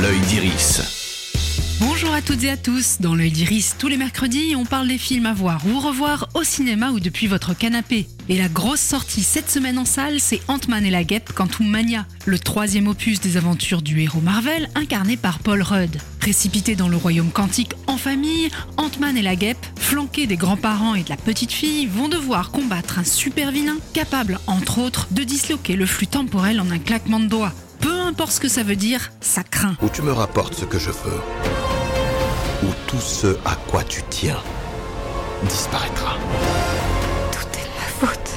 l'œil d'Iris. Bonjour à toutes et à tous. Dans l'œil d'Iris, tous les mercredis, on parle des films à voir ou revoir au cinéma ou depuis votre canapé. Et la grosse sortie cette semaine en salle, c'est Ant-Man et la guêpe Quantum Mania, le troisième opus des aventures du héros Marvel incarné par Paul Rudd. Précipité dans le royaume quantique en famille, Ant-Man et la guêpe, flanqués des grands-parents et de la petite fille, vont devoir combattre un super vilain capable, entre autres, de disloquer le flux temporel en un claquement de doigts. Importe ce que ça veut dire, ça craint. Ou tu me rapportes ce que je veux, ou tout ce à quoi tu tiens disparaîtra. Tout est de ma faute.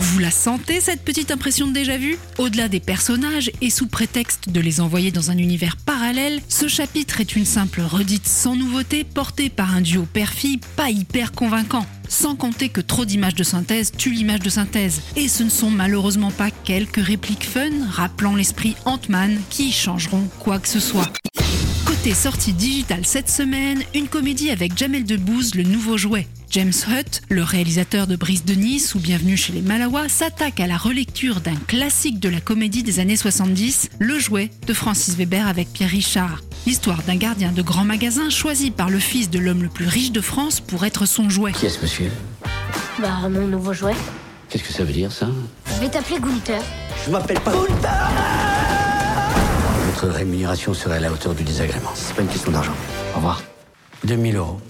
Vous la sentez cette petite impression de déjà vu? Au-delà des personnages et sous prétexte de les envoyer dans un univers parallèle, ce chapitre est une simple redite sans nouveauté portée par un duo père-fille pas hyper convaincant. Sans compter que trop d'images de synthèse tuent l'image de synthèse. Et ce ne sont malheureusement pas quelques répliques fun rappelant l'esprit Ant-Man qui changeront quoi que ce soit. Côté sortie digitale cette semaine, une comédie avec Jamel Debbouze, le nouveau jouet. James Hutt, le réalisateur de Brise de Nice ou Bienvenue chez les Malawa, s'attaque à la relecture d'un classique de la comédie des années 70, Le Jouet de Francis Weber avec Pierre Richard. L'histoire d'un gardien de grand magasin choisi par le fils de l'homme le plus riche de France pour être son jouet. Qui est ce monsieur? Bah, mon nouveau jouet. Qu'est-ce que ça veut dire, ça? Je vais t'appeler Gunther. Je m'appelle pas Votre rémunération serait à la hauteur du désagrément. C'est pas une question d'argent. Au revoir. 2000 euros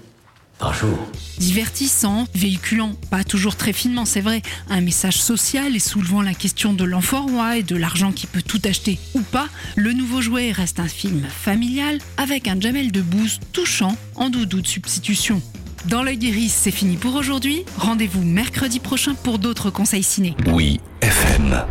par jour. Divertissant, véhiculant, pas toujours très finement, c'est vrai, un message social et soulevant la question de l'enfant roi et de l'argent qui peut tout acheter ou pas, le nouveau jouet reste un film familial avec un Jamel Debbouze touchant en doudou de substitution. Dans l'œil d'Iris, c'est fini pour aujourd'hui. Rendez-vous mercredi prochain pour d'autres conseils ciné. Oui, FM.